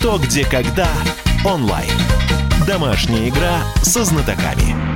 «Что, где, когда» онлайн. Домашняя игра со знатоками.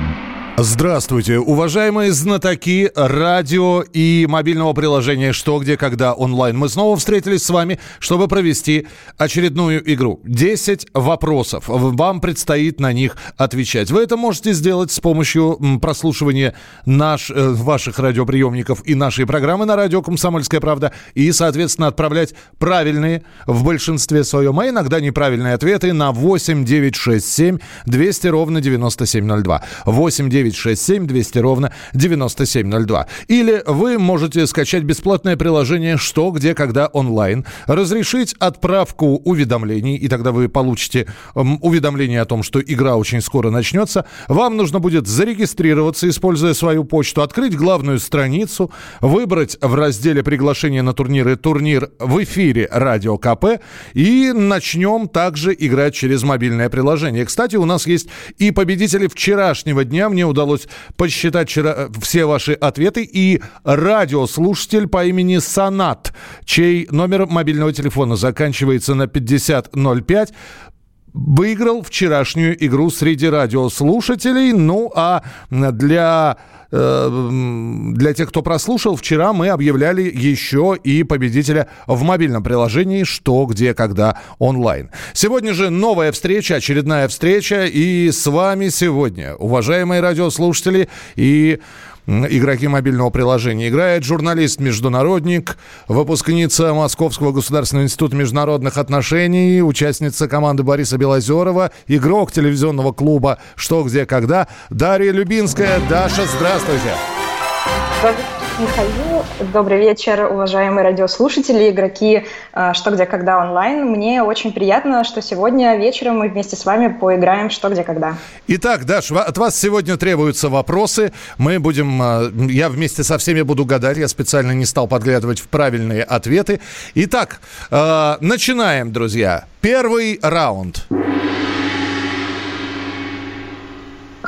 Здравствуйте, уважаемые знатоки радио и мобильного приложения «Что, где, когда» онлайн. Мы снова встретились с вами, чтобы провести очередную игру. 10 вопросов. Вам предстоит на них отвечать. Вы это можете сделать с помощью прослушивания наш, э, ваших радиоприемников и нашей программы на радио «Комсомольская правда» и, соответственно, отправлять правильные в большинстве своем, а иногда неправильные ответы на 8 967 200 ровно 9702. 8 9 967 200 ровно 9702. Или вы можете скачать бесплатное приложение «Что, где, когда» онлайн, разрешить отправку уведомлений, и тогда вы получите уведомление о том, что игра очень скоро начнется. Вам нужно будет зарегистрироваться, используя свою почту, открыть главную страницу, выбрать в разделе приглашения на турниры турнир в эфире «Радио КП» и начнем также играть через мобильное приложение. Кстати, у нас есть и победители вчерашнего дня. Мне удалось посчитать вчера э, все ваши ответы. И радиослушатель по имени Санат, чей номер мобильного телефона заканчивается на 5005, выиграл вчерашнюю игру среди радиослушателей. Ну а для для тех, кто прослушал, вчера мы объявляли еще и победителя в мобильном приложении «Что, где, когда» онлайн. Сегодня же новая встреча, очередная встреча. И с вами сегодня, уважаемые радиослушатели и игроки мобильного приложения. Играет журналист-международник, выпускница Московского государственного института международных отношений, участница команды Бориса Белозерова, игрок телевизионного клуба «Что, где, когда» Дарья Любинская. Даша, здравствуйте. Здравствуйте. Михаил. Добрый вечер, уважаемые радиослушатели, игроки а, «Что, где, когда» онлайн. Мне очень приятно, что сегодня вечером мы вместе с вами поиграем «Что, где, когда». Итак, Даш, от вас сегодня требуются вопросы. Мы будем, а, я вместе со всеми буду гадать, я специально не стал подглядывать в правильные ответы. Итак, а, начинаем, друзья. Первый раунд.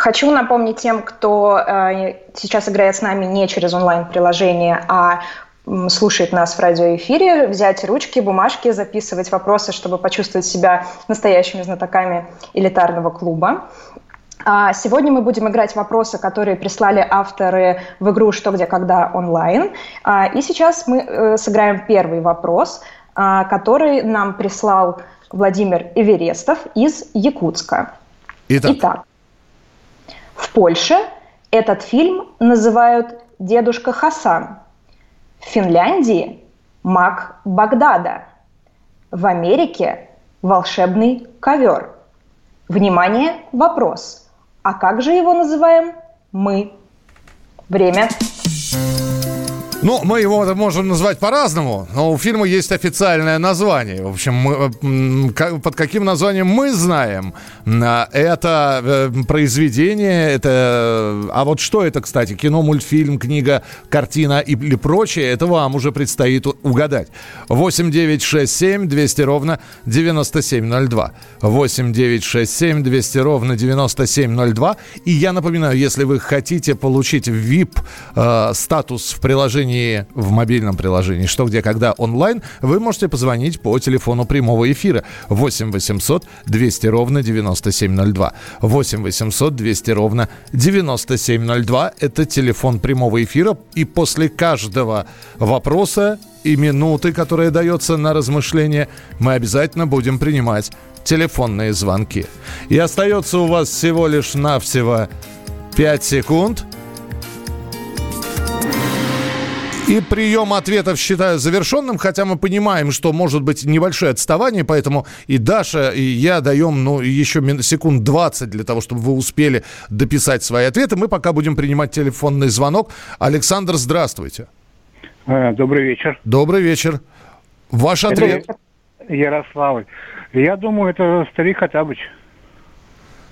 Хочу напомнить тем, кто э, сейчас играет с нами не через онлайн-приложение, а слушает нас в радиоэфире, взять ручки, бумажки, записывать вопросы, чтобы почувствовать себя настоящими знатоками элитарного клуба. А сегодня мы будем играть вопросы, которые прислали авторы в игру «Что, где, когда» онлайн. А, и сейчас мы э, сыграем первый вопрос, а, который нам прислал Владимир Эверестов из Якутска. Итак, Итак в Польше этот фильм называют «Дедушка Хасан». В Финляндии – «Маг Багдада». В Америке – «Волшебный ковер». Внимание, вопрос. А как же его называем мы? Время. Ну, мы его можем назвать по-разному, но у фильма есть официальное название. В общем, мы, под каким названием мы знаем а, это э, произведение, это... А вот что это, кстати, кино, мультфильм, книга, картина или прочее, это вам уже предстоит угадать. 8 9 6 7 200 ровно 9702. 8 9 6 7 200 ровно 9702. И я напоминаю, если вы хотите получить VIP э, в приложении приложении, в мобильном приложении «Что, где, когда» онлайн, вы можете позвонить по телефону прямого эфира 8 800 200 ровно 9702. 8 800 200 ровно 9702. Это телефон прямого эфира. И после каждого вопроса и минуты, которая дается на размышление, мы обязательно будем принимать телефонные звонки. И остается у вас всего лишь навсего 5 секунд – и прием ответов считаю завершенным, хотя мы понимаем, что может быть небольшое отставание, поэтому и Даша, и я даем ну, еще секунд 20 для того, чтобы вы успели дописать свои ответы. Мы пока будем принимать телефонный звонок. Александр, здравствуйте. Э, добрый вечер. Добрый вечер. Ваш ответ? Ярославль. Я думаю, это старик Хатабыч.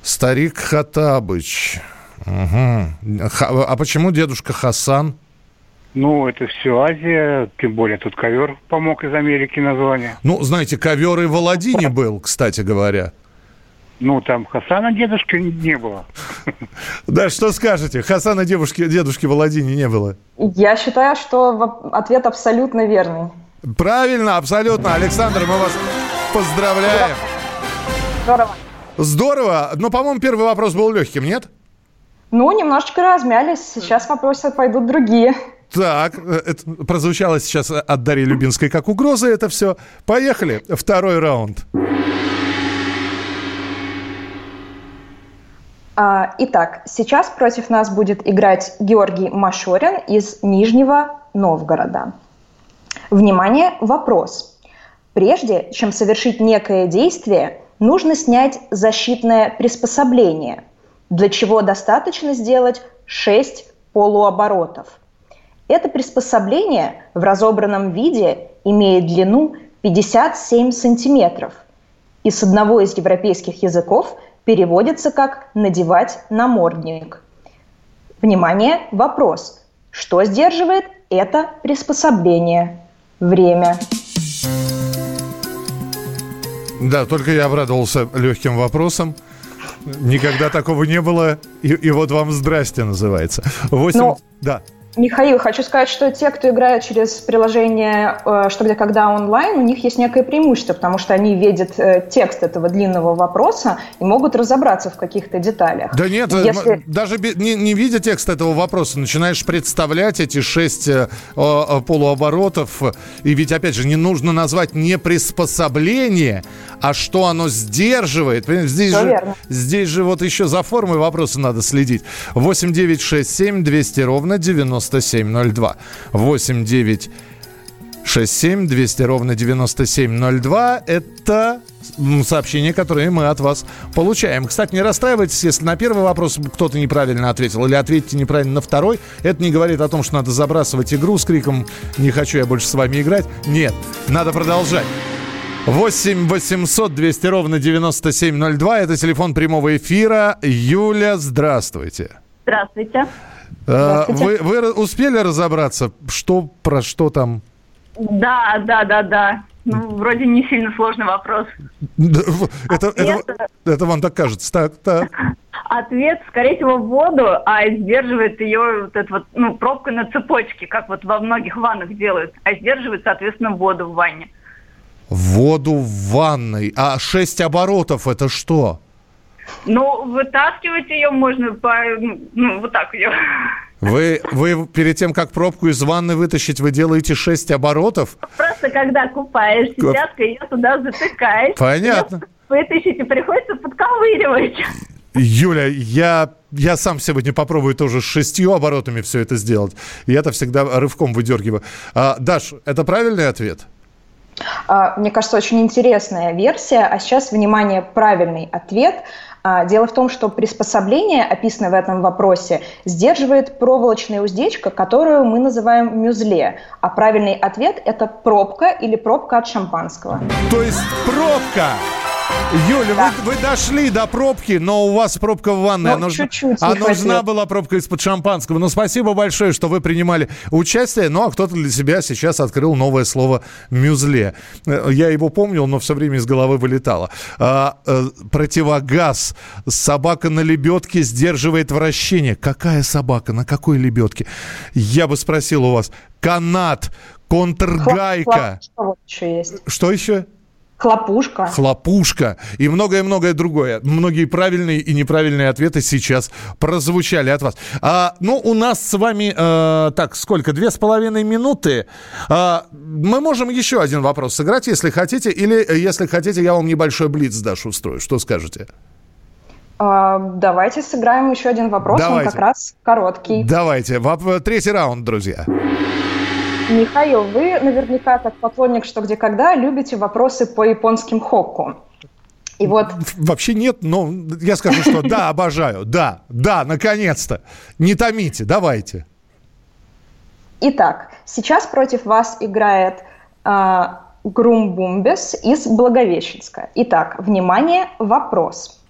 Старик Хатабыч. Угу. А почему дедушка Хасан? Ну, это все Азия, тем более тут ковер помог из Америки название. Ну, знаете, ковер и в Аладдине был, кстати говоря. Ну, там Хасана дедушки не было. Да, что скажете? Хасана девушки, дедушки в Аладдине не было. Я считаю, что ответ абсолютно верный. Правильно, абсолютно. Александр, мы вас поздравляем. Здорово. Здорово. Но, по-моему, первый вопрос был легким, нет? Ну, немножечко размялись. Сейчас вопросы пойдут другие. Так, э, это прозвучало сейчас от Дарьи Любинской как угроза это все. Поехали. Второй раунд. А, итак, сейчас против нас будет играть Георгий Машорин из Нижнего Новгорода. Внимание, вопрос. Прежде чем совершить некое действие, нужно снять защитное приспособление, для чего достаточно сделать 6 полуоборотов. Это приспособление в разобранном виде имеет длину 57 сантиметров и с одного из европейских языков переводится как «надевать намордник». Внимание, вопрос. Что сдерживает это приспособление? Время. Да, только я обрадовался легким вопросом. Никогда такого не было. И, и вот вам здрасте называется. 8... Но... Да. Михаил, хочу сказать, что те, кто играет через приложение э, «Что, где, когда» онлайн, у них есть некое преимущество, потому что они видят э, текст этого длинного вопроса и могут разобраться в каких-то деталях. Да нет, э, Если... даже не, не видя текст этого вопроса, начинаешь представлять эти шесть э, полуоборотов. И ведь, опять же, не нужно назвать не приспособление, а что оно сдерживает. Здесь же, верно. здесь же вот еще за формой вопроса надо следить. 8 9 6 7 200 ровно 9702. 8 9 6 7 200 ровно 9702. Это сообщения, которые мы от вас получаем. Кстати, не расстраивайтесь, если на первый вопрос кто-то неправильно ответил, или ответите неправильно на второй. Это не говорит о том, что надо забрасывать игру с криком «Не хочу я больше с вами играть». Нет, надо продолжать. 8 800 200 ровно 9702. Это телефон прямого эфира. Юля, здравствуйте. Здравствуйте. А, вы, вы успели разобраться, что про что там? Да, да, да, да. Ну, вроде не сильно сложный вопрос. Это, Ответ... это, это вам так кажется. Так, так. Ответ, скорее всего, в воду, а сдерживает ее вот эта вот, ну, пробка на цепочке, как вот во многих ваннах делают, а сдерживает, соответственно, воду в ванне. Воду в ванной. А шесть оборотов это что? Ну, вытаскивать ее можно по, ну, вот так ее. Вы, вы перед тем, как пробку из ванны вытащить, вы делаете шесть оборотов? Просто когда купаешься, Коп... ее туда затыкаешь. Понятно. Вытащить и приходится подковыривать. Юля, я, я сам сегодня попробую тоже с шестью оборотами все это сделать. Я это всегда рывком выдергиваю. А, Даш, это правильный ответ? А, мне кажется, очень интересная версия. А сейчас, внимание, правильный ответ. А, дело в том, что приспособление, описанное в этом вопросе, сдерживает проволочная уздечка, которую мы называем мюзле. А правильный ответ – это пробка или пробка от шампанского. То есть пробка! Юля, да. вы, вы дошли до пробки, но у вас пробка в ванной. Ну, нужна, чуть-чуть а нужна была пробка из-под шампанского. Ну, спасибо большое, что вы принимали участие. Ну, а кто-то для себя сейчас открыл новое слово «мюзле». Э, я его помнил, но все время из головы вылетало. А, а, противогаз. Собака на лебедке сдерживает вращение. Какая собака? На какой лебедке? Я бы спросил у вас. Канат, контргайка. Еще есть? Что еще? Хлопушка. Хлопушка. И многое-многое другое. Многие правильные и неправильные ответы сейчас прозвучали от вас. А, ну, у нас с вами, э, так, сколько? Две с половиной минуты. А, мы можем еще один вопрос сыграть, если хотите. Или, если хотите, я вам небольшой блиц, Даша, устрою. Что скажете? А, давайте сыграем еще один вопрос. Давайте. Он как раз короткий. Давайте. Третий раунд, друзья. Михаил, вы наверняка, как поклонник «Что, где, когда», любите вопросы по японским хокку. И вот... Вообще нет, но я скажу, что да, обожаю. Да, да, наконец-то. Не томите, давайте. Итак, сейчас против вас играет э, Грумбумбес из Благовещенска. Итак, внимание, вопрос.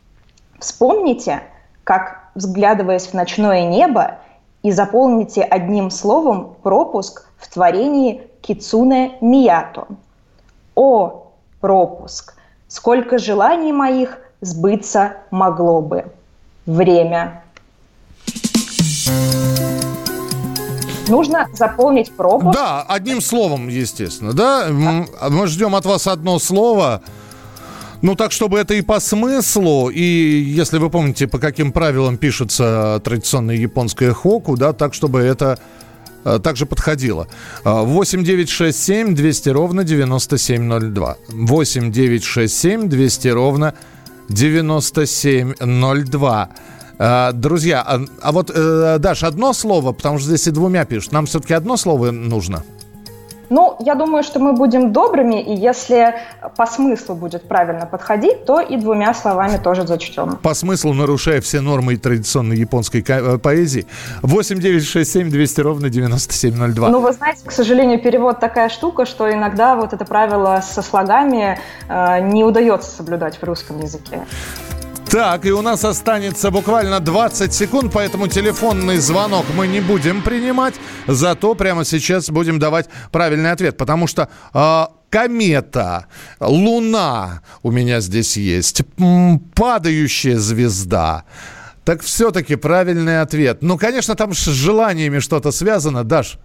Вспомните, как, взглядываясь в ночное небо, и заполните одним словом пропуск в творении Кицуне Миято. О, пропуск! Сколько желаний моих сбыться могло бы. Время. Нужно заполнить пропуск. Да, одним словом, естественно, да? да. Мы ждем от вас одно слово. Ну, так, чтобы это и по смыслу, и если вы помните, по каким правилам пишется традиционное японское хоку, да, так, чтобы это также подходило. 8 9 6 7 200 ровно 9702. 8 9 6 7 200 ровно 9702. Э, друзья, а, а вот, э, Даш, одно слово, потому что здесь и двумя пишут. Нам все-таки одно слово нужно. Ну, я думаю, что мы будем добрыми, и если по смыслу будет правильно подходить, то и двумя словами тоже зачтем. По смыслу, нарушая все нормы традиционной японской э, поэзии. 8 9 6 7 200 ровно 9702. Ну, вы знаете, к сожалению, перевод такая штука, что иногда вот это правило со слогами э, не удается соблюдать в русском языке. Так, и у нас останется буквально 20 секунд, поэтому телефонный звонок мы не будем принимать. Зато прямо сейчас будем давать правильный ответ, потому что э, комета, луна у меня здесь есть, падающая звезда. Так все-таки правильный ответ. Ну, конечно, там с желаниями что-то связано, Даш.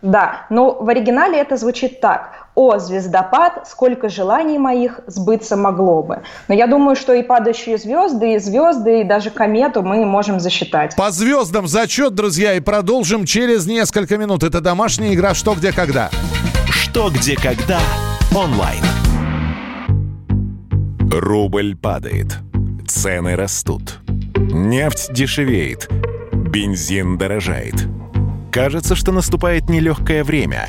Да, но в оригинале это звучит так. «О, звездопад, сколько желаний моих сбыться могло бы». Но я думаю, что и падающие звезды, и звезды, и даже комету мы можем засчитать. По звездам зачет, друзья, и продолжим через несколько минут. Это домашняя игра «Что, где, когда». «Что, где, когда» онлайн. Рубль падает. Цены растут. Нефть дешевеет. Бензин дорожает. Кажется, что наступает нелегкое время.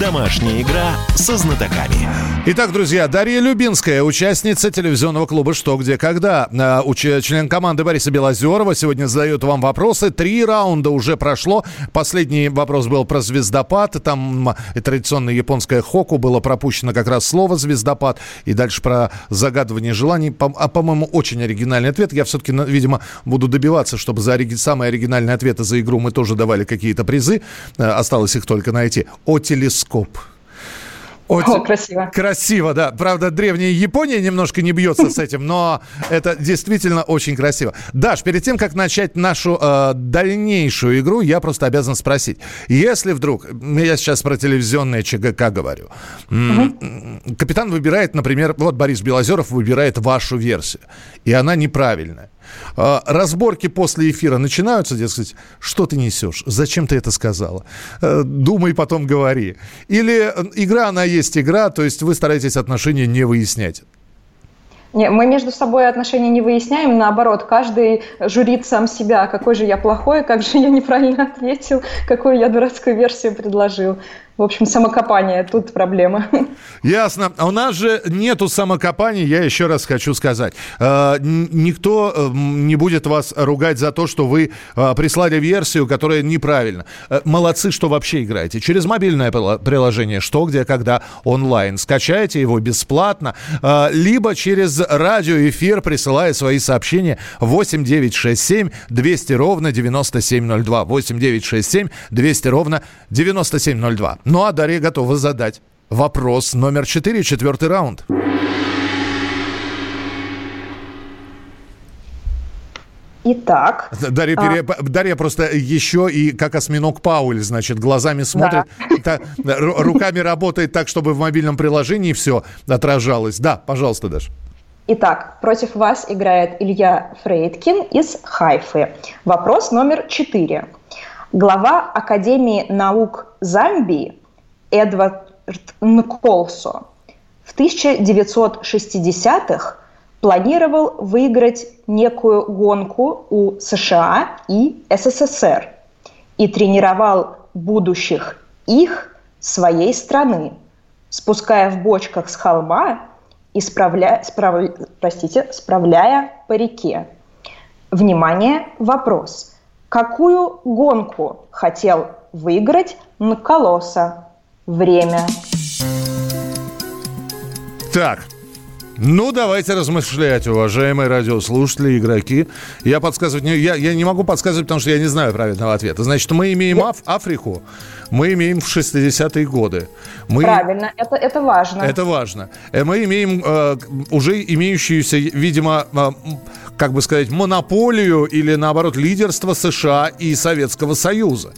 Домашняя игра со знатоками. Итак, друзья, Дарья Любинская, участница телевизионного клуба «Что, где, когда». Э, член команды Бориса Белозерова сегодня задает вам вопросы. Три раунда уже прошло. Последний вопрос был про звездопад. Там традиционное японское хоку было пропущено как раз слово «звездопад». И дальше про загадывание желаний. А, по-моему, очень оригинальный ответ. Я все-таки, видимо, буду добиваться, чтобы за самые оригинальные ответы за игру мы тоже давали какие-то призы. Э, осталось их только найти. О телескоп телескоп. Очень О, красиво. Красиво, да. Правда, древняя Япония немножко не бьется с этим, но это действительно очень красиво. Даш, перед тем, как начать нашу э, дальнейшую игру, я просто обязан спросить. Если вдруг, я сейчас про телевизионное ЧГК говорю, угу. капитан выбирает, например, вот Борис Белозеров выбирает вашу версию, и она неправильная. А, разборки после эфира начинаются, дескать, что ты несешь, зачем ты это сказала, э, думай, потом говори. Или э, игра, она есть игра, то есть вы стараетесь отношения не выяснять. Не, мы между собой отношения не выясняем, наоборот, каждый журит сам себя, какой же я плохой, как же я неправильно ответил, какую я дурацкую версию предложил. В общем, самокопание, тут проблема. Ясно. А у нас же нету самокопания, я еще раз хочу сказать. Э, никто э, не будет вас ругать за то, что вы э, прислали версию, которая неправильна. Молодцы, что вообще играете. Через мобильное приложение «Что, где, когда» онлайн. Скачайте его бесплатно. Либо через радиоэфир, присылая свои сообщения 8967 200 ровно 9702. 8967 200 ровно 9702. Ну а Дарья готова задать вопрос номер четыре, четвертый раунд. Итак. Дарья, а... пере... Дарья просто еще и как осьминог Пауль, значит, глазами смотрит, да. та, руками работает так, чтобы в мобильном приложении все отражалось. Да, пожалуйста, Даша. Итак, против вас играет Илья Фрейдкин из Хайфы. Вопрос номер четыре. Глава Академии наук Замбии Эдвард Нколсо в 1960-х планировал выиграть некую гонку у США и СССР и тренировал будущих их своей страны, спуская в бочках с холма и справля... справ... простите, справляя по реке. Внимание, вопрос – Какую гонку хотел выиграть Нколоса? Время. Так, Ну, давайте размышлять, уважаемые радиослушатели, игроки. Я подсказывать не, я, я не могу подсказывать, потому что я не знаю правильного ответа. Значит, мы имеем Аф, Африку, мы имеем в 60-е годы. Мы, Правильно, это, это важно. Это важно. Э, мы имеем э, уже имеющуюся, видимо, э, как бы сказать, монополию или, наоборот, лидерство США и Советского Союза.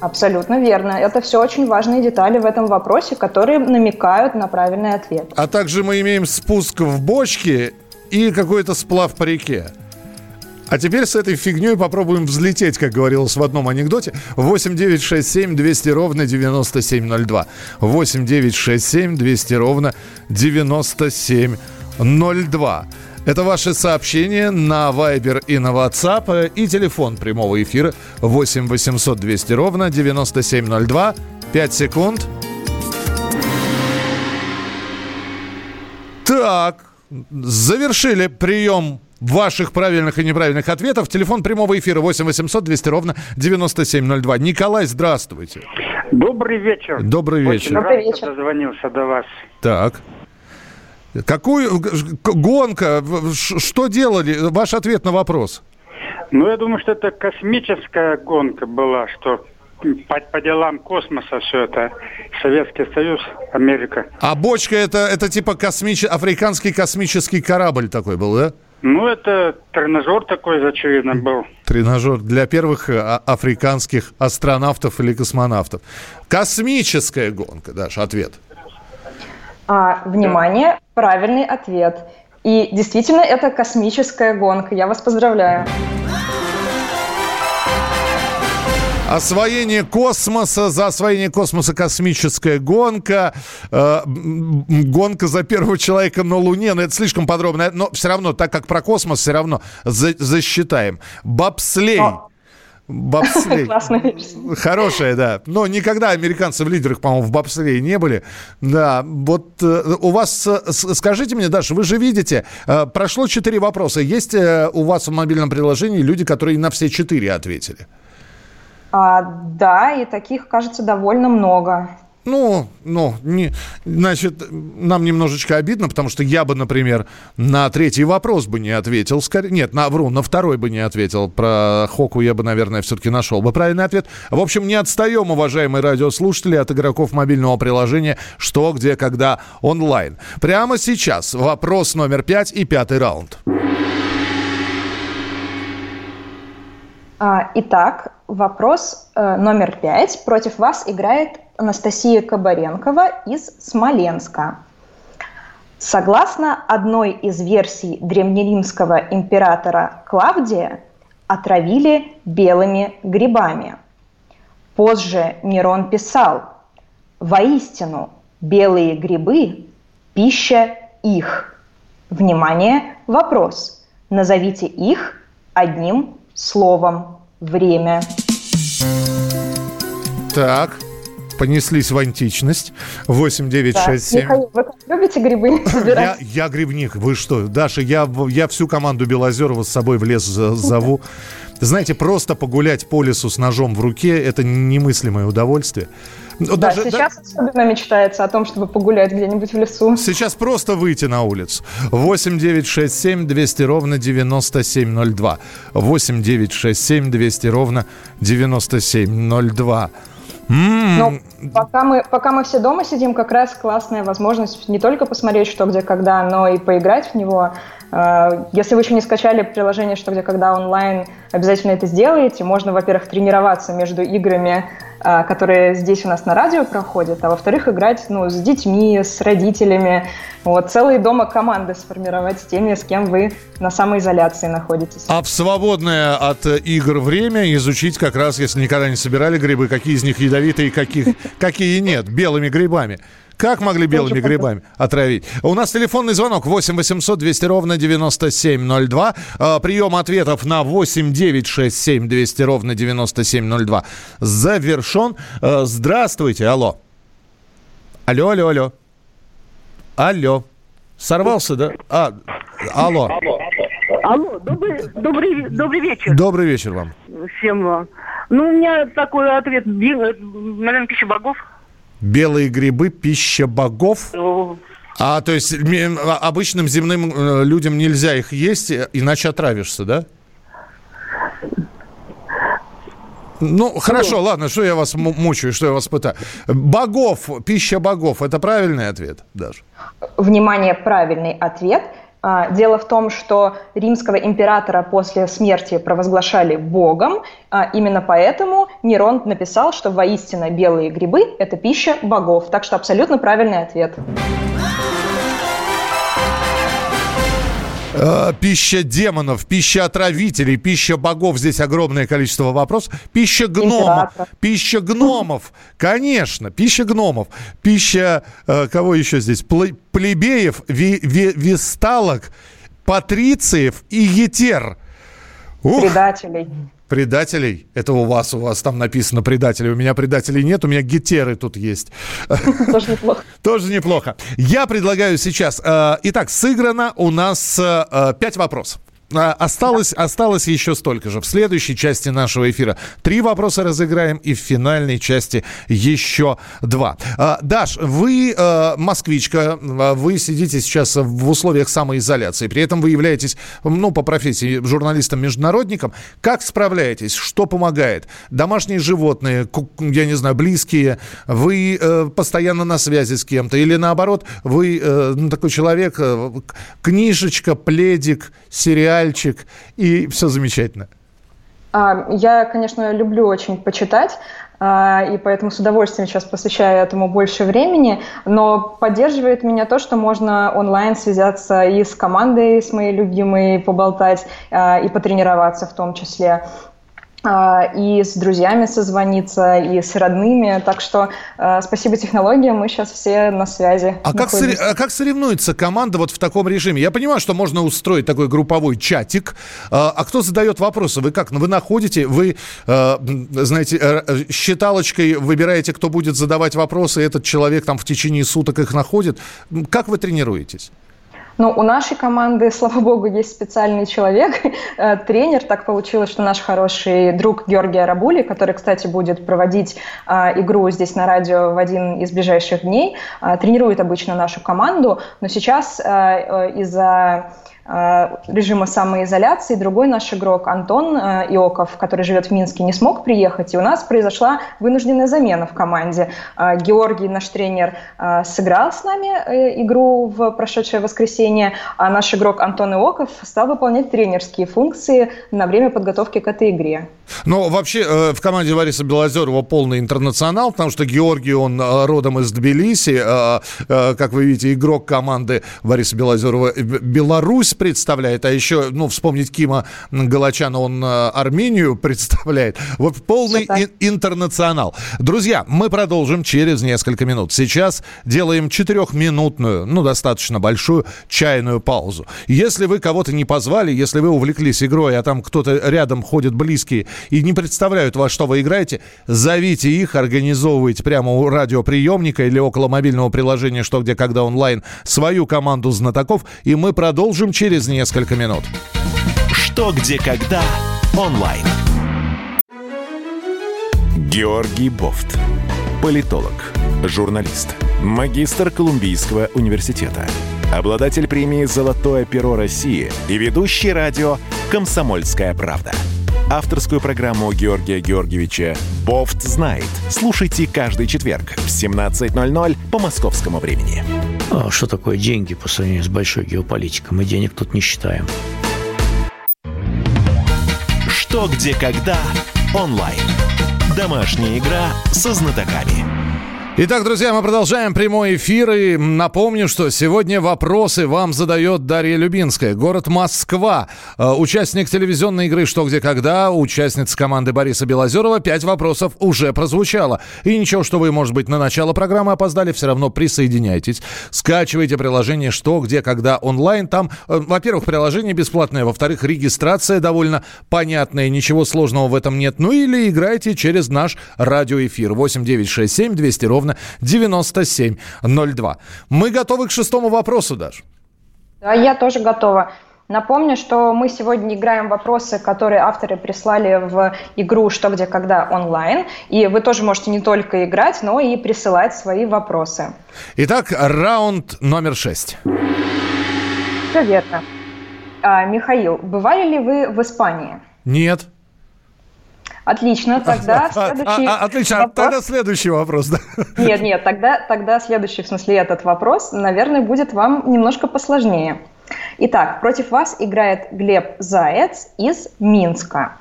Абсолютно верно. Это все очень важные детали в этом вопросе, которые намекают на правильный ответ. А также мы имеем спуск в бочке и какой-то сплав по реке. А теперь с этой фигней попробуем взлететь, как говорилось в одном анекдоте. 8 9 6 7 200 ровно 9702. 8 9 6 7 200 ровно 9702. Это ваши сообщения на Viber и на WhatsApp. И телефон прямого эфира 8 800 200 ровно 9702. 5 секунд. Так, завершили прием ваших правильных и неправильных ответов. Телефон прямого эфира 8 800 200 ровно 9702. Николай, здравствуйте. Добрый вечер. Добрый вечер. Очень Добрый рад, вечер. что дозвонился до вас. Так. Какую гонка? Что делали? Ваш ответ на вопрос. Ну, я думаю, что это космическая гонка была, что по, по делам космоса все это. Советский Союз, Америка. А бочка это, это типа космич... африканский космический корабль такой был, да? Ну, это тренажер такой, очевидно, был. Тренажер для первых э, а- африканских астронавтов или космонавтов. Космическая гонка, Даша, ответ. А, внимание, правильный ответ. И действительно, это космическая гонка. Я вас поздравляю. Освоение космоса, за освоение космоса космическая гонка, э, гонка за первого человека на Луне, но это слишком подробно, но все равно, так как про космос, все равно за- засчитаем. Бобслей. О. Бобслей. Хорошая, да. Но никогда американцы в лидерах, по-моему, в бобслее не были. Да, вот э, у вас, э, скажите мне, Даша, вы же видите, э, прошло четыре вопроса. Есть э, у вас в мобильном приложении люди, которые на все четыре ответили? А, да, и таких, кажется, довольно много. Ну, ну, не, значит, нам немножечко обидно, потому что я бы, например, на третий вопрос бы не ответил. Скорее, нет, на, вру, на второй бы не ответил. Про Хоку я бы, наверное, все-таки нашел бы правильный ответ. В общем, не отстаем, уважаемые радиослушатели, от игроков мобильного приложения «Что, где, когда» онлайн. Прямо сейчас вопрос номер пять и пятый раунд. Итак, вопрос э, номер пять. Против вас играет Анастасия Кабаренкова из Смоленска. Согласно одной из версий древнеримского императора Клавдия, отравили белыми грибами. Позже Нерон писал, «Воистину, белые грибы – пища их». Внимание, вопрос. Назовите их одним словом. Время. Так, понеслись в античность. 8 9 Да. 6 7. Михаил, вы любите грибы Я, собирать? я грибник, вы что? Даша, я, я всю команду Белозерова с собой в лес зову. Знаете, просто погулять по лесу с ножом в руке – это немыслимое удовольствие. Ну, Да, даже- да- сейчас особенно мечтается о том, чтобы погулять где-нибудь в лесу. Сейчас просто выйти на улицу. 8 9 6 7 200 ровно 9702. 8 9 6 7 200 ровно 9702. М, Но пока мы, пока мы все дома сидим, как раз классная возможность не только посмотреть что, где, когда, но и поиграть в него. Э, Если вы еще не скачали приложение «Что, где, когда» онлайн, обязательно это сделайте. Можно, во-первых, тренироваться между играми, которые здесь у нас на радио проходят, а во-вторых, играть ну, с детьми, с родителями. Вот, целые дома команды сформировать с теми, с кем вы на самоизоляции находитесь. А в свободное от игр время изучить как раз, если никогда не собирали грибы, какие из них ядовитые, каких, какие нет, белыми грибами. Как могли белыми грибами отравить? У нас телефонный звонок 8 800 200 ровно 9702. Э, Прием ответов на 8 9 6 7 200 ровно 9702 завершен. Э, Здравствуйте, алло. Алло, алло, алло. Алло. Сорвался, да? А, алло. Алло, добрый, добрый, добрый вечер Добрый вечер вам. всем вам. Ну, у меня такой ответ, э, наверное, пища богов. Белые грибы, пища богов. Э, А то есть а, обычным земным э, людям нельзя их есть, иначе отравишься, да? Ну, хорошо, ладно, что я вас мучаю, что я вас пытаю. Богов, пища богов, это правильный ответ, даже? Внимание, правильный ответ. А, дело в том, что римского императора после смерти провозглашали богом. А, именно поэтому Нерон написал, что воистину белые грибы – это пища богов. Так что абсолютно правильный ответ. Э, пища демонов, пища отравителей, пища богов. Здесь огромное количество вопросов. Пища гномов. Пища гномов. Конечно, пища гномов. Пища, э, кого еще здесь? Плебеев, висталок, патрициев и етер. Ух. Предателей. Предателей? Это у вас, у вас там написано предатели. У меня предателей нет, у меня гетеры тут есть. Тоже неплохо. Тоже неплохо. Я предлагаю сейчас... Э, итак, сыграно у нас э, пять вопросов. А, осталось, да. осталось еще столько же. В следующей части нашего эфира три вопроса разыграем, и в финальной части еще два. А, Даш, вы э, москвичка, а, вы сидите сейчас в условиях самоизоляции, при этом вы являетесь, ну, по профессии журналистом-международником. Как справляетесь? Что помогает? Домашние животные, я не знаю, близкие, вы э, постоянно на связи с кем-то, или наоборот, вы э, ну, такой человек, книжечка, пледик, сериал, сериальчик, и все замечательно. А, я, конечно, люблю очень почитать, а, и поэтому с удовольствием сейчас посвящаю этому больше времени, но поддерживает меня то, что можно онлайн связаться и с командой, с моей любимой, поболтать а, и потренироваться в том числе. А, и с друзьями созвониться, и с родными. Так что э, спасибо технологиям, мы сейчас все на связи. А как, сори- а как соревнуется команда вот в таком режиме? Я понимаю, что можно устроить такой групповой чатик. А, а кто задает вопросы? Вы как? Ну, вы находите, вы, э, знаете, э, считалочкой выбираете, кто будет задавать вопросы, и этот человек там в течение суток их находит. Как вы тренируетесь? Ну, у нашей команды, слава богу, есть специальный человек, э, тренер. Так получилось, что наш хороший друг Георгий Арабули, который, кстати, будет проводить э, игру здесь на радио в один из ближайших дней, э, тренирует обычно нашу команду. Но сейчас из-за Э, режима самоизоляции. Другой наш игрок Антон э, Иоков, который живет в Минске, не смог приехать, и у нас произошла вынужденная замена в команде. Э, Георгий, наш тренер, сыграл с нами игру в прошедшее воскресенье, а наш игрок Антон Иоков стал выполнять тренерские функции на время подготовки к этой игре. Ну, вообще, в команде Вариса Белозерова полный интернационал, потому что Георгий, он родом из Тбилиси, как вы видите, игрок команды Вариса Белозерова Беларусь, представляет, а еще, ну, вспомнить Кима Галачана, он э, Армению представляет. Вот полный ин- интернационал. Друзья, мы продолжим через несколько минут. Сейчас делаем четырехминутную, ну, достаточно большую чайную паузу. Если вы кого-то не позвали, если вы увлеклись игрой, а там кто-то рядом ходит близкие и не представляют, во что вы играете, зовите их, организовывайте прямо у радиоприемника или около мобильного приложения «Что, где, когда онлайн» свою команду знатоков, и мы продолжим через через несколько минут. Что, где, когда онлайн. Георгий Бофт. Политолог, журналист, магистр Колумбийского университета, обладатель премии «Золотое перо России» и ведущий радио «Комсомольская правда». Авторскую программу Георгия Георгиевича «Бофт знает». Слушайте каждый четверг в 17.00 по московскому времени. А что такое деньги по сравнению с большой геополитикой? Мы денег тут не считаем. Что, где, когда онлайн. Домашняя игра со знатоками. Итак, друзья, мы продолжаем прямой эфир. И напомню, что сегодня вопросы вам задает Дарья Любинская. Город Москва. Э, участник телевизионной игры «Что, где, когда». Участница команды Бориса Белозерова. Пять вопросов уже прозвучало. И ничего, что вы, может быть, на начало программы опоздали, все равно присоединяйтесь. Скачивайте приложение «Что, где, когда» онлайн. Там, э, во-первых, приложение бесплатное. Во-вторых, регистрация довольно понятная. Ничего сложного в этом нет. Ну или играйте через наш радиоэфир. 8967 200 ровно ровно 9702. Мы готовы к шестому вопросу, Даш. Да, я тоже готова. Напомню, что мы сегодня играем вопросы, которые авторы прислали в игру «Что, где, когда» онлайн. И вы тоже можете не только играть, но и присылать свои вопросы. Итак, раунд номер шесть. Все верно. А, Михаил, бывали ли вы в Испании? Нет. Отлично, тогда следующий а, а, Отлично, вопрос... тогда следующий вопрос. Да? Нет, нет, тогда, тогда следующий, в смысле этот вопрос, наверное, будет вам немножко посложнее. Итак, против вас играет Глеб Заяц из Минска.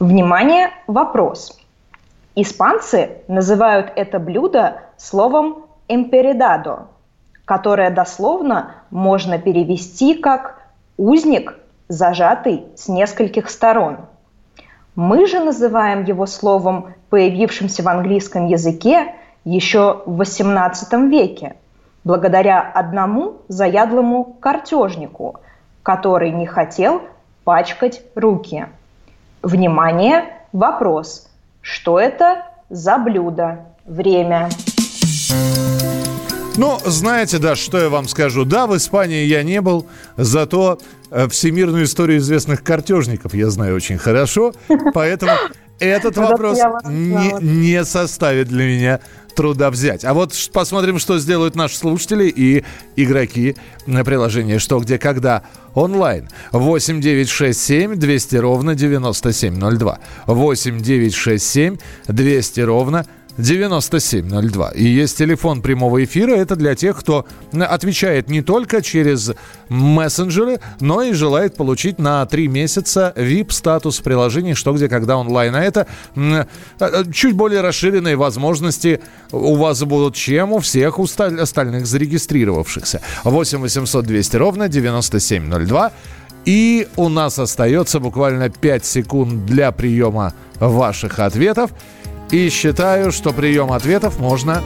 Внимание, вопрос. Испанцы называют это блюдо словом «эмперидадо», которое дословно можно перевести как «узник, зажатый с нескольких сторон». Мы же называем его словом, появившимся в английском языке еще в XVIII веке, благодаря одному заядлому картежнику, который не хотел пачкать руки. Внимание, вопрос. Что это за блюдо? Время. Ну, знаете, да, что я вам скажу. Да, в Испании я не был, зато всемирную историю известных картежников я знаю очень хорошо, поэтому этот вопрос не, не составит для меня труда взять. А вот посмотрим, что сделают наши слушатели и игроки на приложение «Что, где, когда» онлайн. 8 9 6 7 200 ровно 9702. 8 9 6 7 200 ровно 9702. И есть телефон прямого эфира. Это для тех, кто отвечает не только через мессенджеры, но и желает получить на три месяца VIP-статус приложений «Что, где, когда» онлайн. А это э, э, чуть более расширенные возможности у вас будут, чем у всех остальных зарегистрировавшихся. 8 800 200 ровно 9702. И у нас остается буквально 5 секунд для приема ваших ответов. И считаю, что прием ответов можно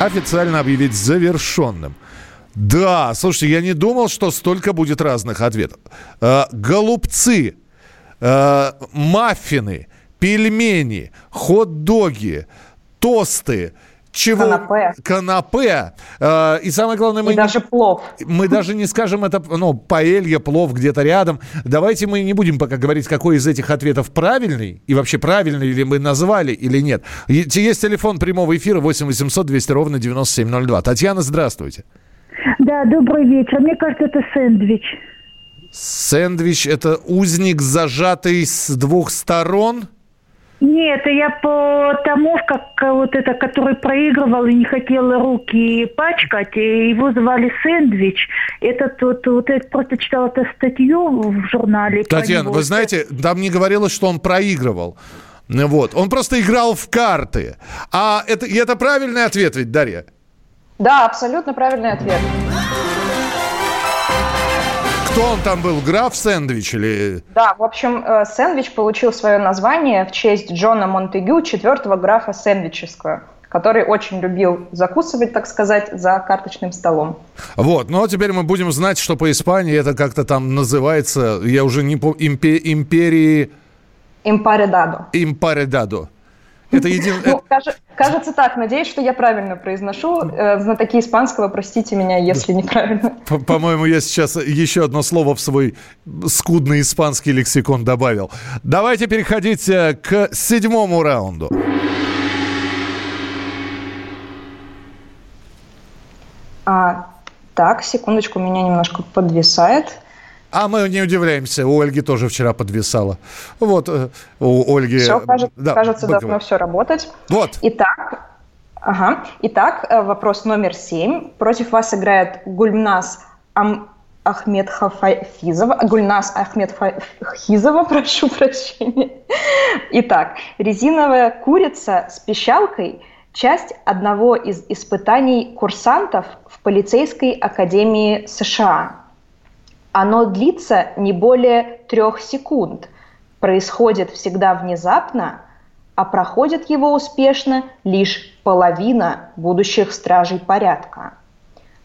официально объявить завершенным. Да, слушайте, я не думал, что столько будет разных ответов. Э, голубцы, э, маффины, пельмени, хот-доги, тосты – чего? Канапе. Канапе. Э, и самое главное, мы... И даже плов. Мы даже не скажем это, ну, паэлья, плов где-то рядом. Давайте мы не будем пока говорить, какой из этих ответов правильный. И вообще правильный ли мы назвали или нет. Есть телефон прямого эфира 8 800 200 ровно 9702. Татьяна, здравствуйте. Да, добрый вечер. Мне кажется, это сэндвич. Сэндвич – это узник, зажатый с двух сторон – нет, я по тому, как вот это, который проигрывал и не хотел руки пачкать, его звали Сэндвич. Этот вот, вот я просто читала эту статью в журнале. Татьяна, вы знаете, там не говорилось, что он проигрывал. Вот. Он просто играл в карты. А это, и это правильный ответ ведь, Дарья? Да, абсолютно правильный ответ. Кто он там был? Граф Сэндвич или... Да, в общем, э, Сэндвич получил свое название в честь Джона Монтегю, четвертого графа Сэндвического который очень любил закусывать, так сказать, за карточным столом. Вот, ну а теперь мы будем знать, что по Испании это как-то там называется, я уже не помню, импе, империи... Импаредадо. Импаредадо. Это един... ну, кажется так. Надеюсь, что я правильно произношу. Э, знатоки испанского, простите меня, если неправильно. По-моему, я сейчас еще одно слово в свой скудный испанский лексикон добавил. Давайте переходить э, к седьмому раунду. А, так, секундочку, меня немножко подвисает. А мы не удивляемся, у Ольги тоже вчера подвисало. Вот, э, у Ольги... Все, кажется, да, кажется должно все работать. Вот. Итак, ага. Итак, э, вопрос номер семь. Против вас играет Гульнас Ам... Ахмед Хафизова. Гульнас Ахмед Хизова, прошу прощения. Итак, резиновая курица с пищалкой – часть одного из испытаний курсантов в полицейской академии США – оно длится не более трех секунд, происходит всегда внезапно, а проходит его успешно лишь половина будущих стражей порядка.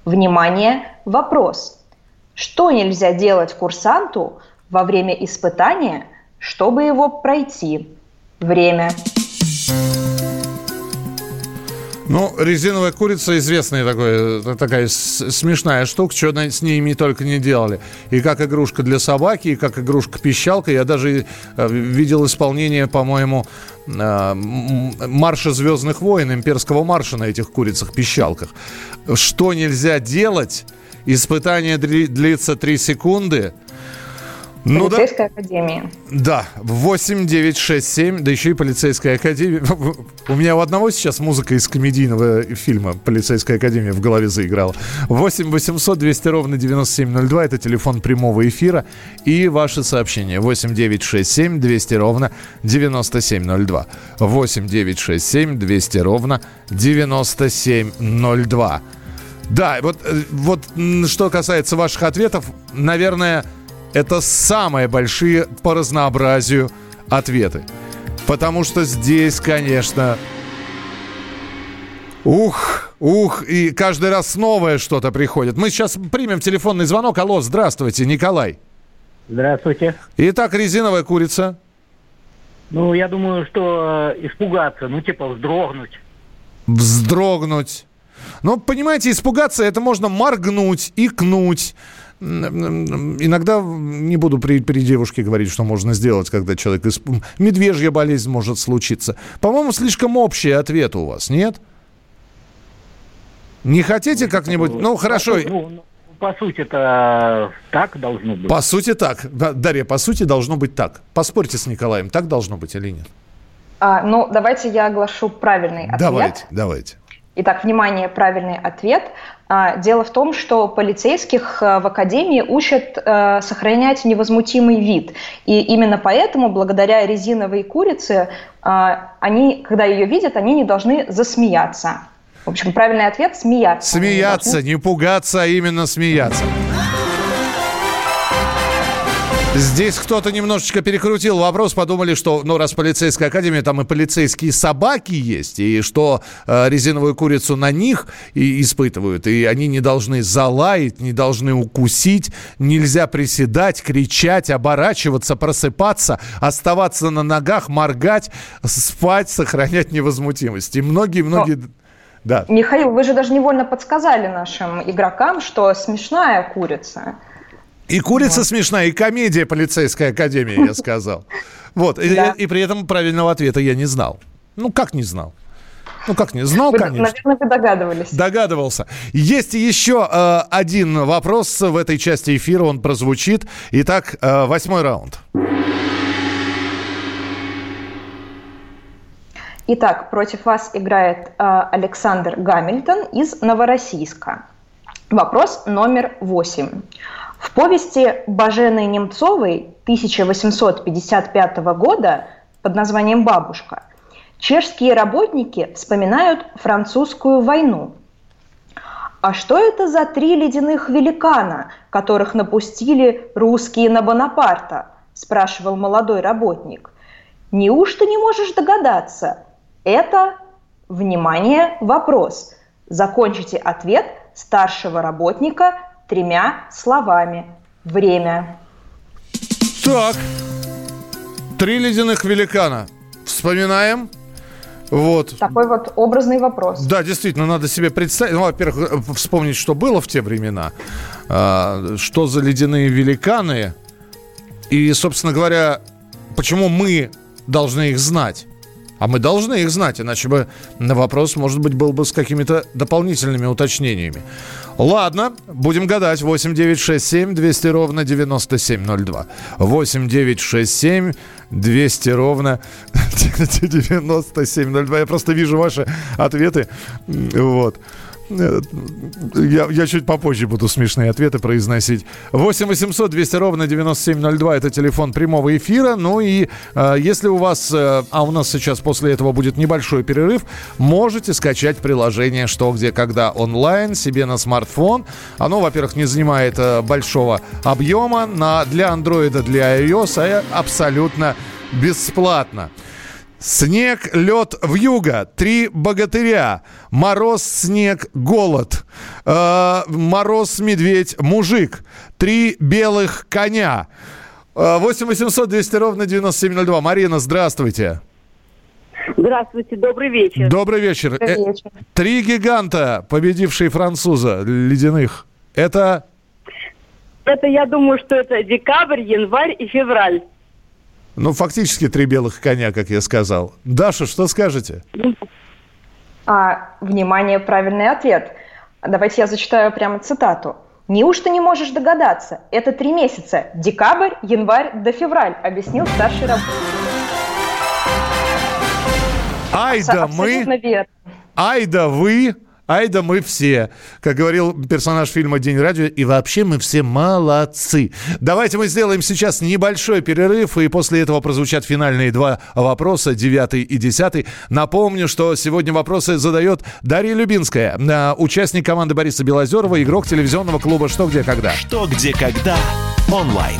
Внимание, вопрос. Что нельзя делать курсанту во время испытания, чтобы его пройти? Время. Ну, резиновая курица известная такой, такая смешная штука, что с ними только не делали. И как игрушка для собаки, и как игрушка-пищалка. Я даже э, видел исполнение, по-моему, э, марша Звездных войн, имперского марша на этих курицах-пищалках. Что нельзя делать? Испытание длится 3 секунды – ну, полицейская да. академия. Да, 8 9 6 7, да еще и полицейская академия. У меня у одного сейчас музыка из комедийного фильма «Полицейская академия» в голове заиграла. 8 800 200 ровно 9702, это телефон прямого эфира. И ваши сообщения 8 9 6 7 200 ровно 9702. 8 9 6 7 200 ровно 9702. Да, вот, э, вот что касается ваших ответов, наверное, это самые большие по разнообразию ответы. Потому что здесь, конечно, ух, ух, и каждый раз новое что-то приходит. Мы сейчас примем телефонный звонок. Алло, здравствуйте, Николай. Здравствуйте. Итак, резиновая курица. Ну, я думаю, что э, испугаться, ну, типа вздрогнуть. Вздрогнуть. Ну, понимаете, испугаться это можно моргнуть, икнуть иногда не буду при, при девушке говорить, что можно сделать, когда человек... Исп... Медвежья болезнь может случиться. По-моему, слишком общий ответ у вас, нет? Не хотите как-нибудь... Ну, хорошо. Ну, ну, по сути это так должно быть. По сути так. Дарья, по сути должно быть так. Поспорьте с Николаем, так должно быть или нет? А, ну, давайте я оглашу правильный ответ. Давайте, давайте. Итак, внимание, правильный ответ. А, дело в том, что полицейских э, в академии учат э, сохранять невозмутимый вид. И именно поэтому, благодаря резиновой курице, э, они, когда ее видят, они не должны засмеяться. В общем, правильный ответ – смеяться. Смеяться, не, пугаться, а именно смеяться. Здесь кто-то немножечко перекрутил вопрос, подумали, что, ну, раз полицейская академия, там и полицейские собаки есть, и что э, резиновую курицу на них и испытывают, и они не должны залаять, не должны укусить, нельзя приседать, кричать, оборачиваться, просыпаться, оставаться на ногах, моргать, спать, сохранять невозмутимость. И многие-многие... Да. Михаил, вы же даже невольно подсказали нашим игрокам, что смешная курица – и курица вот. смешная, и комедия полицейская академия, я сказал. Вот, и, и при этом правильного ответа я не знал. Ну, как не знал? Ну, как не знал, вы, конечно. Наверное, вы догадывались. Догадывался. Есть еще э, один вопрос в этой части эфира, он прозвучит. Итак, э, восьмой раунд. Итак, против вас играет э, Александр Гамильтон из Новороссийска. Вопрос номер восемь. В повести Бажены Немцовой 1855 года под названием «Бабушка» чешские работники вспоминают французскую войну. А что это за три ледяных великана, которых напустили русские на Бонапарта? спрашивал молодой работник. Неужто не можешь догадаться? Это, внимание, вопрос. Закончите ответ старшего работника тремя словами. Время. Так. Три ледяных великана. Вспоминаем. Вот. Такой вот образный вопрос. Да, действительно, надо себе представить. Ну, во-первых, э, вспомнить, что было в те времена. А, что за ледяные великаны. И, собственно говоря, почему мы должны их знать. А мы должны их знать, иначе бы на вопрос, может быть, был бы с какими-то дополнительными уточнениями. Ладно, будем гадать. 8 9 6 7 200 ровно 9702. 8 9 6 7 200 ровно 9702. Я просто вижу ваши ответы. Вот. Э, я, я чуть попозже буду смешные ответы произносить. 8 800 200 ровно 9702 это телефон прямого эфира. Ну и э, если у вас, э, а у нас сейчас после этого будет небольшой перерыв, можете скачать приложение «Что, где, когда» онлайн себе на смартфон. Оно, во-первых, не занимает э, большого объема на, для Android, для iOS, а абсолютно бесплатно. Снег, лед, в юго. Три богатыря. Мороз, снег, голод. Э, мороз, медведь, мужик. Три белых коня. 8 800 200 ровно 9702. Марина, здравствуйте. Здравствуйте, добрый вечер. Добрый вечер. Добрый Э, вечер. Три гиганта, победившие француза ледяных. Это Это я думаю, что это декабрь, январь и февраль. Ну, фактически три белых коня, как я сказал. Даша, что скажете? А, внимание, правильный ответ. Давайте я зачитаю прямо цитату. Неужто не можешь догадаться? Это три месяца. Декабрь, январь до февраль, объяснил старший работник. Ай да мы, верно. ай да вы, ай да мы все. Как говорил персонаж фильма «День радио». И вообще мы все молодцы. Давайте мы сделаем сейчас небольшой перерыв, и после этого прозвучат финальные два вопроса, девятый и десятый. Напомню, что сегодня вопросы задает Дарья Любинская, э, участник команды Бориса Белозерова, игрок телевизионного клуба «Что, где, когда». Что, где, когда онлайн.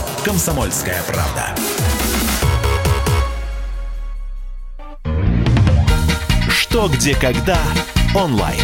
«Комсомольская правда». Что, где, когда онлайн.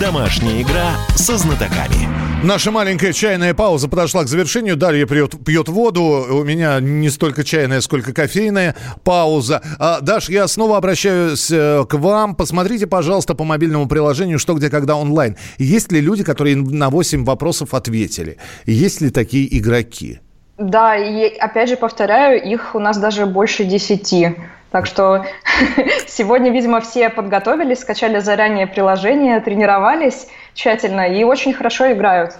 Домашняя игра со знатоками. Наша маленькая чайная пауза подошла к завершению. Дарья пьет, пьет воду. У меня не столько чайная, сколько кофейная пауза. А, Даш, я снова обращаюсь э, к вам. Посмотрите, пожалуйста, по мобильному приложению «Что, где, когда» онлайн. Есть ли люди, которые на 8 вопросов ответили? Есть ли такие игроки? Да, и опять же повторяю, их у нас даже больше десяти. Так что сегодня, видимо, все подготовились, скачали заранее приложение, тренировались тщательно и очень хорошо играют.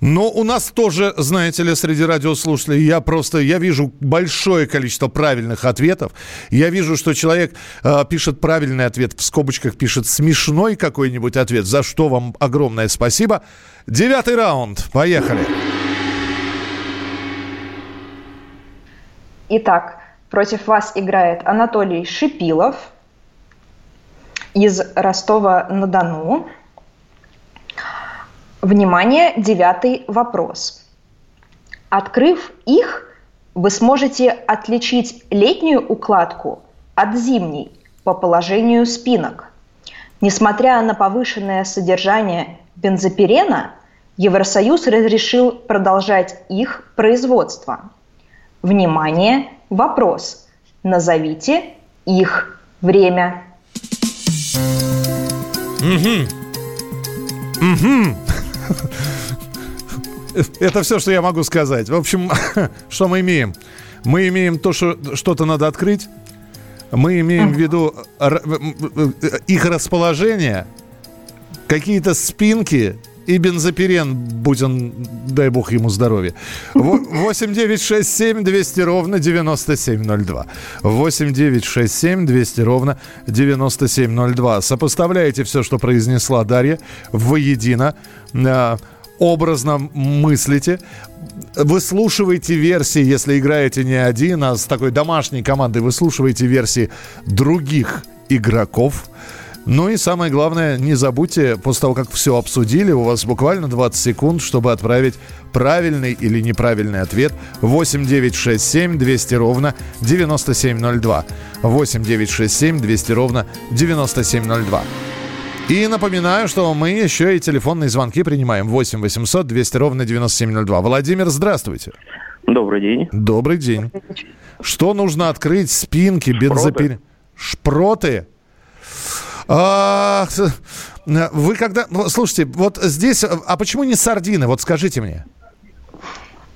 Но у нас тоже, знаете ли, среди радиослушателей, я просто, я вижу большое количество правильных ответов. Я вижу, что человек э, пишет правильный ответ, в скобочках пишет смешной какой-нибудь ответ, за что вам огромное спасибо. Девятый раунд, поехали. Итак, против вас играет Анатолий Шипилов из Ростова-на-Дону. Внимание, девятый вопрос. Открыв их, вы сможете отличить летнюю укладку от зимней по положению спинок. Несмотря на повышенное содержание бензопирена, Евросоюз разрешил продолжать их производство. Внимание, вопрос. Назовите их время. Это все, что я могу сказать. В общем, что мы имеем? Мы имеем то, что что-то надо открыть. Мы имеем в виду р- их расположение, какие-то спинки и бензопирен, будь он, дай бог ему здоровья. 8 9 6 7 200 ровно 9702. 8 9 6 7 200 ровно 9702. Сопоставляете все, что произнесла Дарья, воедино. А, образно мыслите, выслушивайте версии, если играете не один, а с такой домашней командой, выслушивайте версии других игроков. Ну и самое главное, не забудьте, после того, как все обсудили, у вас буквально 20 секунд, чтобы отправить правильный или неправильный ответ 8 9 6 7 200 ровно 9702. 8 9 6 7 200 ровно 9702. И напоминаю, что мы еще и телефонные звонки принимаем. 8 800 200 ровно 9702. Владимир, здравствуйте. Добрый день. Добрый день. Что нужно открыть? Спинки, бензопиль... Шпроты? С- вы когда... ну, Слушайте, вот здесь... А почему не сардины? Вот скажите мне.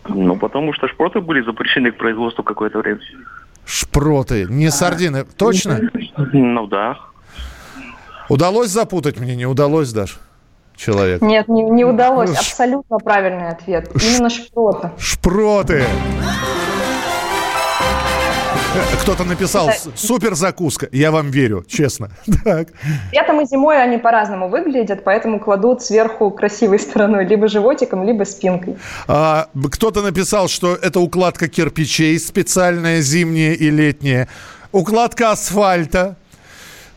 Ну, потому что шпроты были запрещены к производству какое-то время. Шпроты, не сардины. Точно? Ну да. Удалось запутать мне? Не удалось, Даш? Человек. Нет, не, не удалось. Ш- Абсолютно правильный ответ. Именно шпроты. Шпроты. Кто-то написал Это- «С- супер закуска. Я вам верю, честно. Так. Летом и зимой они по-разному выглядят, поэтому кладут сверху красивой стороной, либо животиком, либо спинкой. А, кто-то написал, что это укладка кирпичей специальная, зимняя и летняя. укладка асфальта.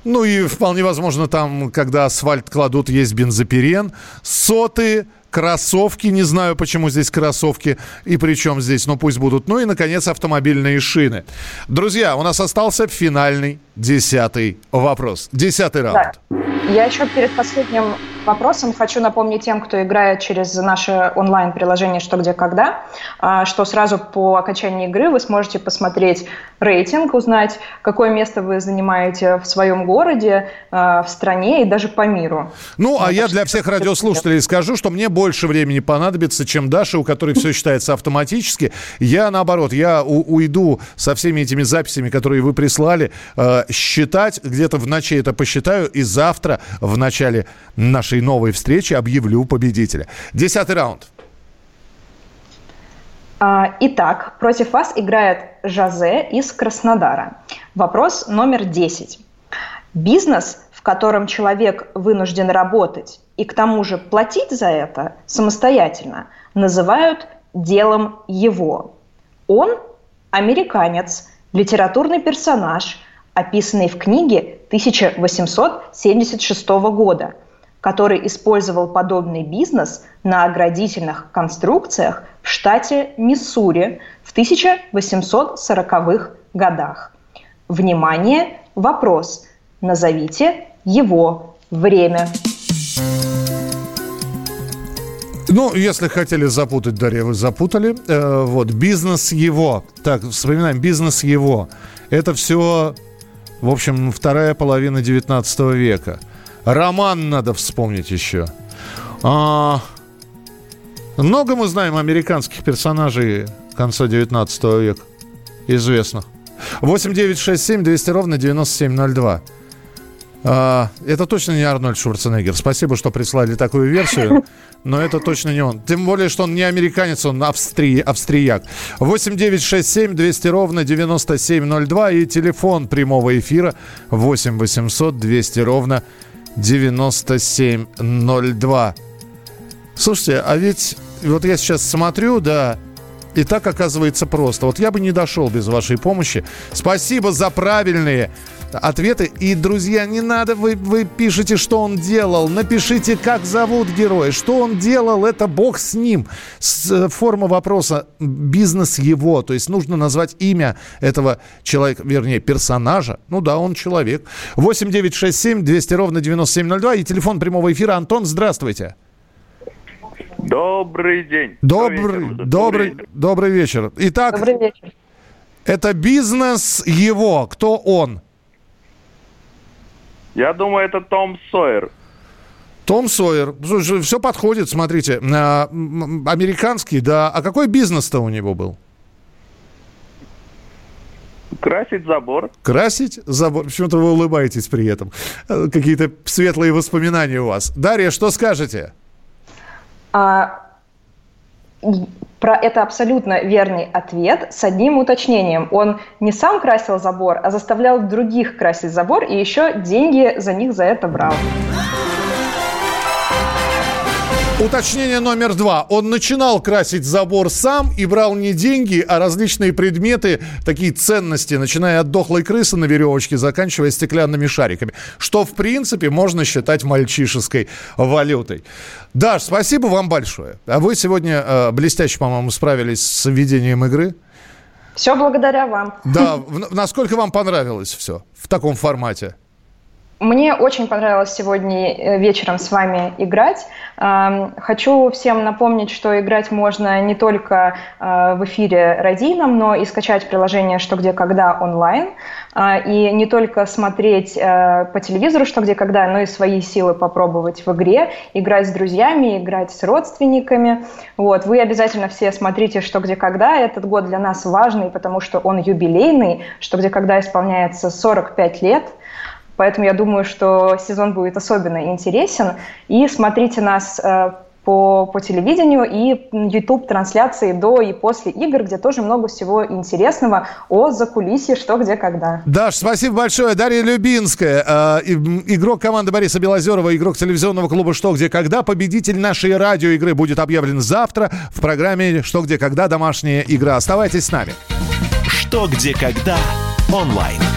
Ну и вполне возможно там, когда асфальт кладут, есть бензопирен. Соты, кроссовки, не знаю, почему здесь кроссовки и причем здесь, но пусть будут. Ну и, наконец, автомобильные шины. Друзья, у нас остался финальный десятый вопрос. Десятый раунд. Да. Я еще перед последним вопросом хочу напомнить тем, кто играет через наше онлайн-приложение «Что, где, когда», а, что сразу по окончании игры вы сможете посмотреть рейтинг, узнать, какое место вы занимаете в своем городе, а, в стране и даже по миру. Ну, а я для всех радиослушателей скажу, что мне больше времени понадобится, чем Даша, у которой все считается автоматически. Я, наоборот, я уйду со всеми этими записями, которые вы прислали, а, считать, где-то в ночи это посчитаю, и завтра в начале нашей новой встречи объявлю победителя. Десятый раунд. А, итак, против вас играет Жазе из Краснодара. Вопрос номер 10. Бизнес, в котором человек вынужден работать и к тому же платить за это самостоятельно, называют делом его. Он американец, литературный персонаж, описанный в книге 1876 года, который использовал подобный бизнес на оградительных конструкциях в штате Миссури в 1840-х годах. Внимание, вопрос. Назовите его время. Ну, если хотели запутать, Дарья, вы запутали. Э, вот, бизнес его. Так, вспоминаем, бизнес его. Это все в общем, вторая половина 19 века. Роман надо вспомнить еще. А, много мы знаем американских персонажей конца 19 века. Известных. 8 9 6 7 200 ровно 9702. А, это точно не Арнольд Шварценеггер. Спасибо, что прислали такую версию. Но это точно не он. Тем более, что он не американец, он австри... австрияк. 8 9 6 7 200 ровно 9702 и телефон прямого эфира 8 800 200 ровно 9702. Слушайте, а ведь вот я сейчас смотрю, да, и так оказывается просто. Вот я бы не дошел без вашей помощи. Спасибо за правильные ответы. И, друзья, не надо, вы, вы пишете, что он делал. Напишите, как зовут героя. Что он делал, это бог с ним. С, э, форма вопроса бизнес его. То есть нужно назвать имя этого человека, вернее, персонажа. Ну да, он человек. 8 9 6 7 200 ровно 9702 и телефон прямого эфира. Антон, здравствуйте. Добрый день. Добрый, добрый, добрый, добрый вечер. Итак, добрый вечер. это бизнес его. Кто он? Я думаю, это Том Сойер. Том Сойер. Слушай, все подходит, смотрите. А, американский, да. А какой бизнес-то у него был? Красить забор. Красить забор. Почему-то вы улыбаетесь при этом. Э, какие-то светлые воспоминания у вас. Дарья, что скажете? А, про это абсолютно верный ответ с одним уточнением. Он не сам красил забор, а заставлял других красить забор и еще деньги за них за это брал. Уточнение номер два. Он начинал красить забор сам и брал не деньги, а различные предметы, такие ценности, начиная от дохлой крысы на веревочке, заканчивая стеклянными шариками. Что, в принципе, можно считать мальчишеской валютой. Даш, спасибо вам большое. А вы сегодня э, блестяще, по-моему, справились с ведением игры. Все благодаря вам. Да, насколько вам понравилось все в таком формате? Мне очень понравилось сегодня э, вечером с вами играть. Хочу всем напомнить, что играть можно не только э, в эфире радийном, но и скачать приложение «Что, где, когда» онлайн. А, и не только смотреть э, по телевизору «Что, где, когда», но и свои силы попробовать в игре, играть с друзьями, играть с родственниками. Вот. Вы обязательно все смотрите «Что, где, когда». Этот год для нас важный, потому что он юбилейный. «Что, где, когда» исполняется 45 лет – Поэтому я думаю, что сезон будет особенно интересен. И смотрите нас э, по, по телевидению и YouTube-трансляции до и после игр, где тоже много всего интересного о закулисье, что, где, когда. Даш, спасибо большое. Дарья Любинская, э, игрок команды Бориса Белозерова, игрок телевизионного клуба «Что, где, когда». Победитель нашей радиоигры будет объявлен завтра в программе «Что, где, когда. Домашняя игра». Оставайтесь с нами. «Что, где, когда» онлайн.